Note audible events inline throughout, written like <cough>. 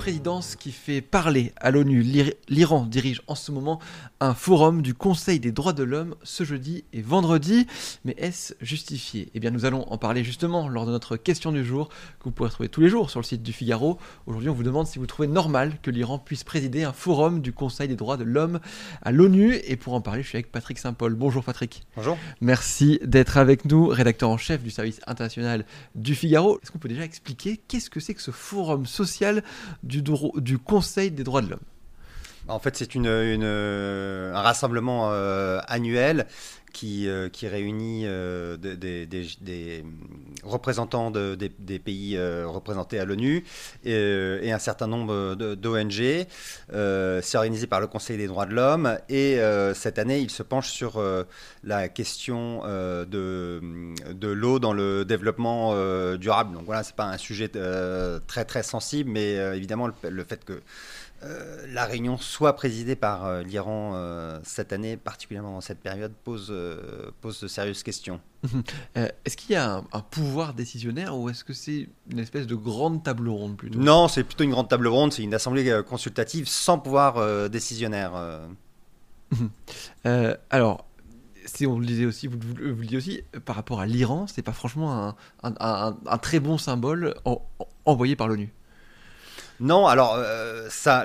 Présidence qui fait parler à l'ONU. L'Ir- L'Iran dirige en ce moment un forum du Conseil des droits de l'homme ce jeudi et vendredi. Mais est-ce justifié? Eh bien, nous allons en parler justement lors de notre question du jour que vous pourrez trouver tous les jours sur le site du Figaro. Aujourd'hui, on vous demande si vous trouvez normal que l'Iran puisse présider un forum du Conseil des droits de l'homme à l'ONU. Et pour en parler, je suis avec Patrick Saint-Paul. Bonjour Patrick. Bonjour. Merci d'être avec nous, rédacteur en chef du service international du Figaro. Est-ce qu'on peut déjà expliquer qu'est-ce que c'est que ce forum social du, Conseil des droits de l'homme En fait, c'est une, un rassemblement euh, annuel qui, euh, qui réunit euh, des, représentants de- des, pays représentés à l'ONU et, un certain nombre d'ONG. C'est organisé par le Conseil des droits de l'homme et cette année, il se penche sur la question de, de l'eau dans le développement durable. Donc voilà, c'est pas un sujet très très sensible, mais évidemment le fait que euh, la réunion soit présidée par euh, l'Iran euh, cette année, particulièrement dans cette période, pose, pose de sérieuses questions. Euh, Est-ce qu'il y a un, un pouvoir décisionnaire ou est-ce que c'est une espèce de grande table ronde plutôt? Non, c'est plutôt une grande table ronde, c'est une assemblée consultative sans pouvoir décisionnaire. Euh, alors, si on le disait aussi, vous, vous- vous le disiez aussi, par rapport à l'Iran, c'est pas franchement un, un- un- un très bon symbole en- en- envoyé par l'ONU. Non, alors euh, ça,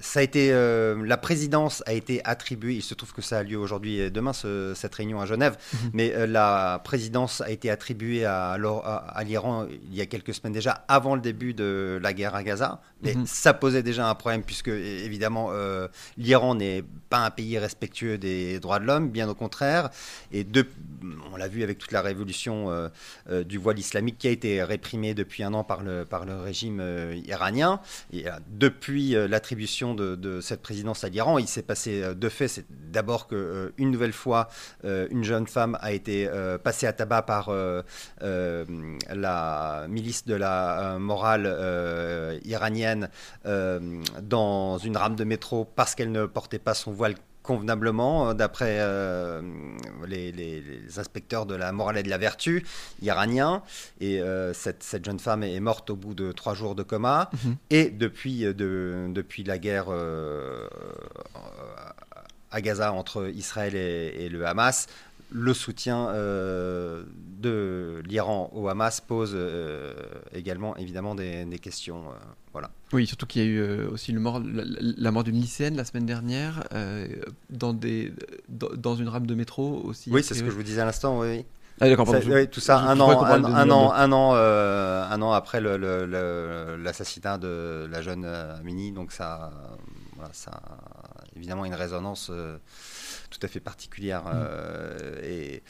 ça a été, euh, la présidence a été attribuée. Il se trouve que ça a lieu aujourd'hui et demain ce- cette réunion à Genève, Mhm. mais euh, la présidence a été attribuée à, l'O- à- à l'Iran il y a quelques semaines déjà, avant le début de la guerre à Gaza. Mais Mhm. ça posait déjà un problème puisque évidemment l'Iran n'est pas un pays respectueux des droits de l'homme, bien au contraire. Et de, on l'a vu avec toute la révolution du voile islamique qui a été réprimée depuis un an par le, par le régime euh, Et euh, depuis euh, l'attribution de, de cette présidence à l'Iran, il s'est passé euh, deux faits. C'est d'abord que une nouvelle fois, une jeune femme a été passée à tabac par la milice de la morale iranienne dans une rame de métro parce qu'elle ne portait pas son voile convenablement, euh, d'après euh, les, les- les inspecteurs de la morale et de la vertu iraniens. Et euh, cette, cette jeune femme est morte au bout de trois jours de coma. Mhm. Et depuis, de, depuis la guerre euh, à Gaza entre Israël et, et le Hamas, le soutien euh, de l'Iran au Hamas pose euh, également évidemment des, des questions. euh, voilà. Oui, surtout qu'il y a eu aussi le mort, la, la mort d'une lycéenne la semaine dernière dans, des, dans, dans une rame de métro aussi. Oui, c'est ce que je vous disais à l'instant. Oui. Ah, d'accord, Ça- pardon, je- oui, tout ça un an, qu'on parle un, de- un de- an, un an, un an après le- le- le- l'assassinat de la jeune Amini. Donc ça, voilà, ça évidemment une résonance euh, tout à fait particulière. Mm. euh, et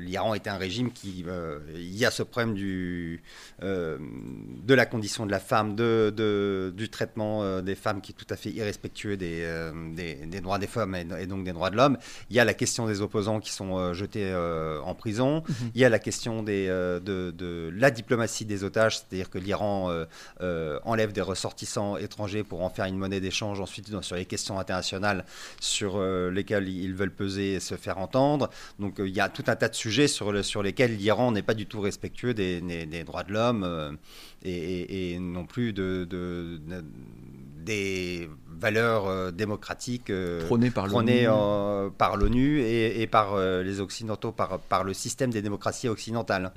l'Iran était un régime qui, euh, il y a ce problème du, de la condition de la femme, de, de- du traitement des femmes qui est tout à fait irrespectueux des, des, des droits des femmes et, et donc des droits de l'homme. Il y a la question des opposants qui sont jetés en prison. Mhm. Il y a la question des, de, de la diplomatie des otages, c'est-à-dire que l'Iran enlève des ressortissants étrangers pour en faire une monnaie d'échange ensuite dans- sur les questions internationales sur euh, lesquelles ils veulent peser et se faire entendre. Donc euh, il y a tout un tas de sujets sur, le- sur lesquels l'Iran n'est pas du tout respectueux des, des- des droits de l'homme euh, et, et- et non plus de, de- de- des valeurs euh, démocratiques prônées par l'ONU et, et par les Occidentaux, par, par le système des démocraties occidentales.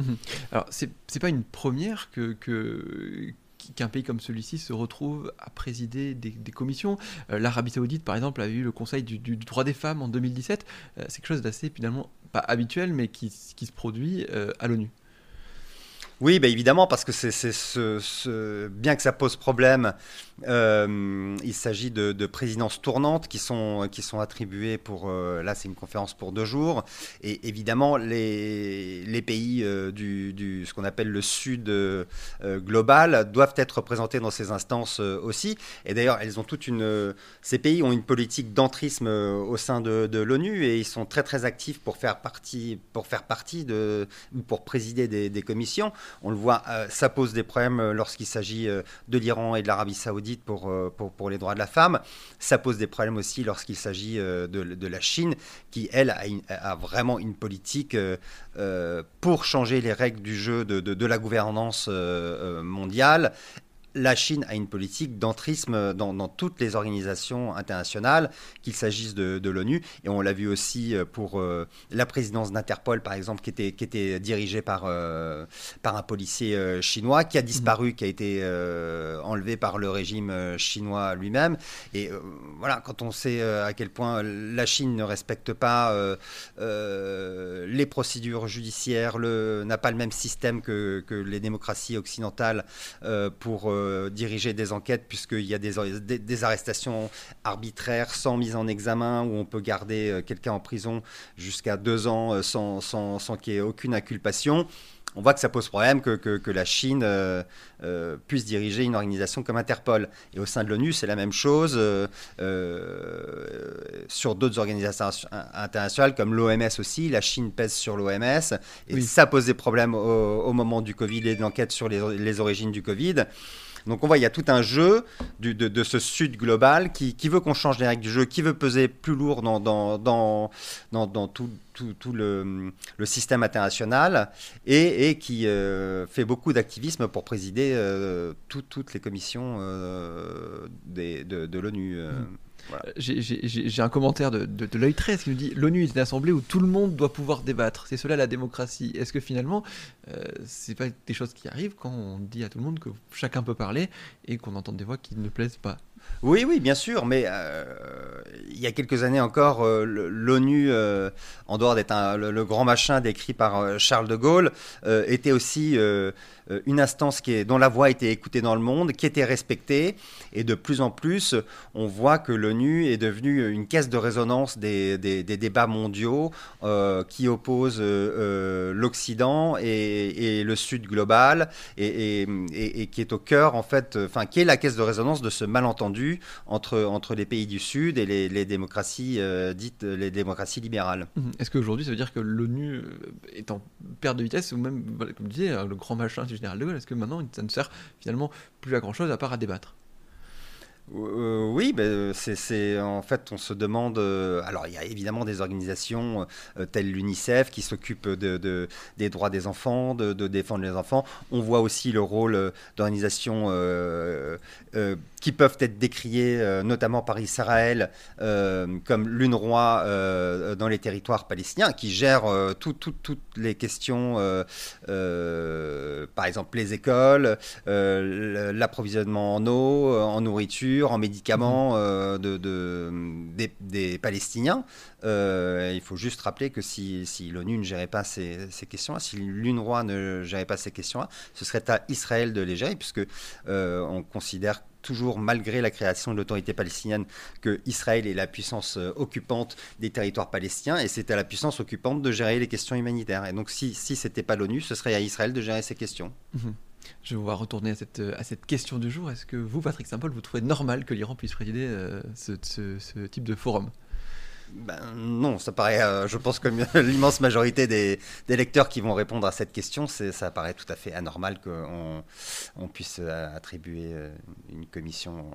Alors, c'est c'est pas une première que. que qu'un pays comme celui-ci se retrouve à présider des, commissions. Euh, L'Arabie Saoudite, par exemple, avait eu le Conseil du, droit des femmes en 2017. Euh, c'est quelque chose d'assez, finalement, pas habituel, mais qui, se produit euh, à l'ONU. Oui, bah évidemment, parce que c'est c'est ce, ce- bien que ça pose problème, euh, il s'agit de, de présidences tournantes qui sont, qui sont attribuées pour, euh, là c'est une conférence pour deux jours, et évidemment les, les pays euh, du, du- ce qu'on appelle le sud euh, global doivent être représentés dans ces instances aussi, et d'ailleurs elles ont toute une, ces pays ont une politique d'entrisme au sein de, de l'ONU, et ils sont très très actifs pour faire partie, pour faire partie de, ou pour présider des, commissions. On le voit, ça pose des problèmes lorsqu'il s'agit de l'Iran et de l'Arabie Saoudite saoudite pour, les droits de la femme. Ça pose des problèmes aussi lorsqu'il s'agit de, de, la Chine, qui, elle, a, vraiment une politique pour changer les règles du jeu de la gouvernance mondiale la Chine a une politique d'entrisme dans, toutes les organisations internationales, qu'il s'agisse de, l'ONU, et on l'a vu aussi euh, pour euh, la présidence d'Interpol, par exemple, qui était, qui était dirigée par, euh, par un policier chinois, qui a mmh. disparu, qui a été enlevé par le régime chinois lui-même. Et voilà, quand on sait à quel point la Chine ne respecte pas les procédures judiciaires, n'a pas le même système que, que les démocraties occidentales pour euh, diriger des enquêtes puisqu'il y a des, des, arrestations arbitraires sans mise en examen où on peut garder euh, quelqu'un en prison jusqu'à deux ans euh, sans, sans, sans qu'il y ait aucune inculpation on voit que ça pose problème que, que, la Chine puisse diriger une organisation comme Interpol. Et au sein de l'ONU, c'est la même chose sur d'autres organisations internationales comme l'OMS aussi. La Chine pèse sur l'OMS et ça pose des problèmes au, moment du Covid et de l'enquête sur les, les origines du Covid. Donc on voit, il y a tout un jeu de, ce Sud global qui, veut qu'on change les règles du jeu, qui veut peser plus lourd dans, tout, le, système international et, qui euh, fait beaucoup d'activisme pour présider euh, toutes les commissions euh, de, l'ONU. Mmh. Euh, j'ai un commentaire de, de, l'œil 13 qui nous dit l'ONU est une assemblée où tout le monde doit pouvoir débattre. C'est cela la démocratie. Est-ce que finalement, euh, c'est pas des choses qui arrivent quand on dit à tout le monde que chacun peut parler et qu'on entend des voix qui ne plaisent pas? Oui, oui, bien sûr, mais euh, il y a quelques années encore, euh, l'ONU, euh, en dehors d'être le, grand machin décrit par Charles de Gaulle, était aussi une instance dont la voix était écoutée dans le monde, qui était respectée, et de plus en plus, on voit que l'ONU est devenue une caisse de résonance des, débats mondiaux qui opposent l'Occident et, le Sud global, et, et, qui est au cœur, en fait, enfin, qui est la caisse de résonance de ce malentendu entre, entre les pays du Sud et les, démocraties euh, dites les démocraties libérales. Mhm. Est-ce qu'aujourd'hui ça veut dire que l'ONU euh, est en perte de vitesse ou même, comme tu euh, le grand machin du général de Gaulle, est-ce que maintenant ça ne sert finalement plus à grand chose à part à débattre? Euh, oui, ben, c'est en fait on se demande. Euh, alors il y a évidemment des organisations euh, telles l'UNICEF qui s'occupent de, des droits des enfants, de, défendre les enfants. On voit aussi le rôle d'organisations qui peuvent être décriées, notamment par Israël, comme l'UNRWA dans les territoires palestiniens, qui gère toutes les questions, par exemple les écoles, l'approvisionnement en eau, en nourriture en médicaments mhm. euh, de, des, Palestiniens. Euh, il faut juste rappeler que si, l'ONU ne gérait pas ces, questions-là, si l'UNRWA ne gérait pas ces questions-là, ce serait à Israël de les gérer, puisque euh, on considère toujours, malgré la création de l'autorité palestinienne, que Israël est la puissance occupante des territoires palestiniens et c'est à la puissance occupante de gérer les questions humanitaires. Et donc, si, si ce n'était pas l'ONU, ce serait à Israël de gérer ces questions. Mhm. Je vais retourner à cette, à cette question du jour. Est-ce que vous, Patrick Saint-Paul, vous trouvez normal que l'Iran puisse présider euh, ce, type de forum? Ben, non, ça paraît, euh, je pense que <laughs> l'immense majorité des, lecteurs qui vont répondre à cette question, ça paraît tout à fait anormal qu'on on puisse euh, attribuer une commission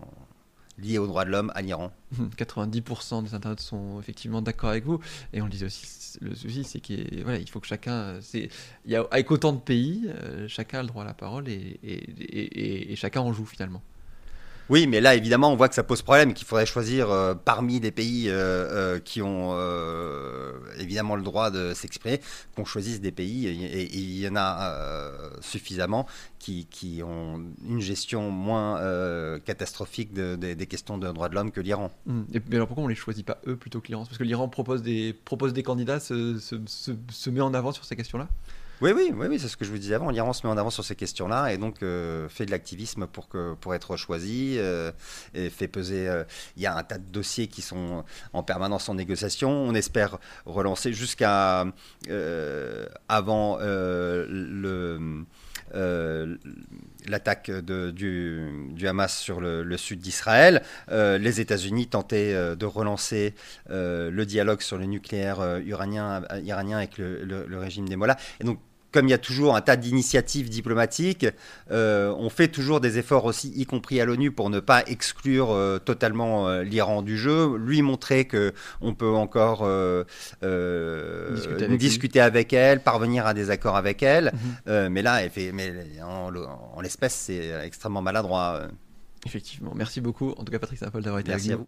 liées aux droits de l'homme à l'Iran. <laughs> 90% des internautes sont effectivement d'accord avec vous. Et on le disait aussi, le souci, c'est qu'il voilà, il faut que chacun. Il y a, avec autant de pays, euh, chacun a le droit à la parole et chacun en joue finalement. Oui, mais là, évidemment, on voit que ça pose problème, qu'il faudrait choisir euh, parmi les pays euh, euh, qui ont évidemment le droit de s'exprimer, qu'on choisisse des pays, et, il y en a suffisamment qui, ont une gestion moins catastrophique des questions de droits de l'homme que l'Iran. Mmh. Mais alors pourquoi on ne les choisit pas eux plutôt que l'Iran? Parce que l'Iran propose des, propose des candidats, se, se met en avant sur ces questions-là? Oui, oui, oui, c'est ce que je vous disais avant. L'Iran se met en avant sur ces questions-là et donc euh, fait de l'activisme pour, pour être choisi euh, et fait peser. Euh, il y a un tas de dossiers qui sont en permanence en négociation. On espère relancer jusqu'à avant l'attaque du, du, Hamas sur le, sud d'Israël. les États-Unis tentaient de relancer le dialogue sur le nucléaire iranien, avec le, régime des Mollahs. Et comme il y a toujours un tas d'initiatives diplomatiques, euh, on fait toujours des efforts aussi, y compris à l'ONU, pour ne pas exclure euh, totalement euh, l'Iran du jeu, lui montrer que on peut encore discuter, avec, discuter avec, elle, parvenir à des accords avec elle. Mhm. mais là, elle fait, mais en, en l'espèce, c'est extrêmement maladroit. Effectivement. Merci beaucoup. En tout cas, Patrick Sapol d'avoir été Merci avec à vous.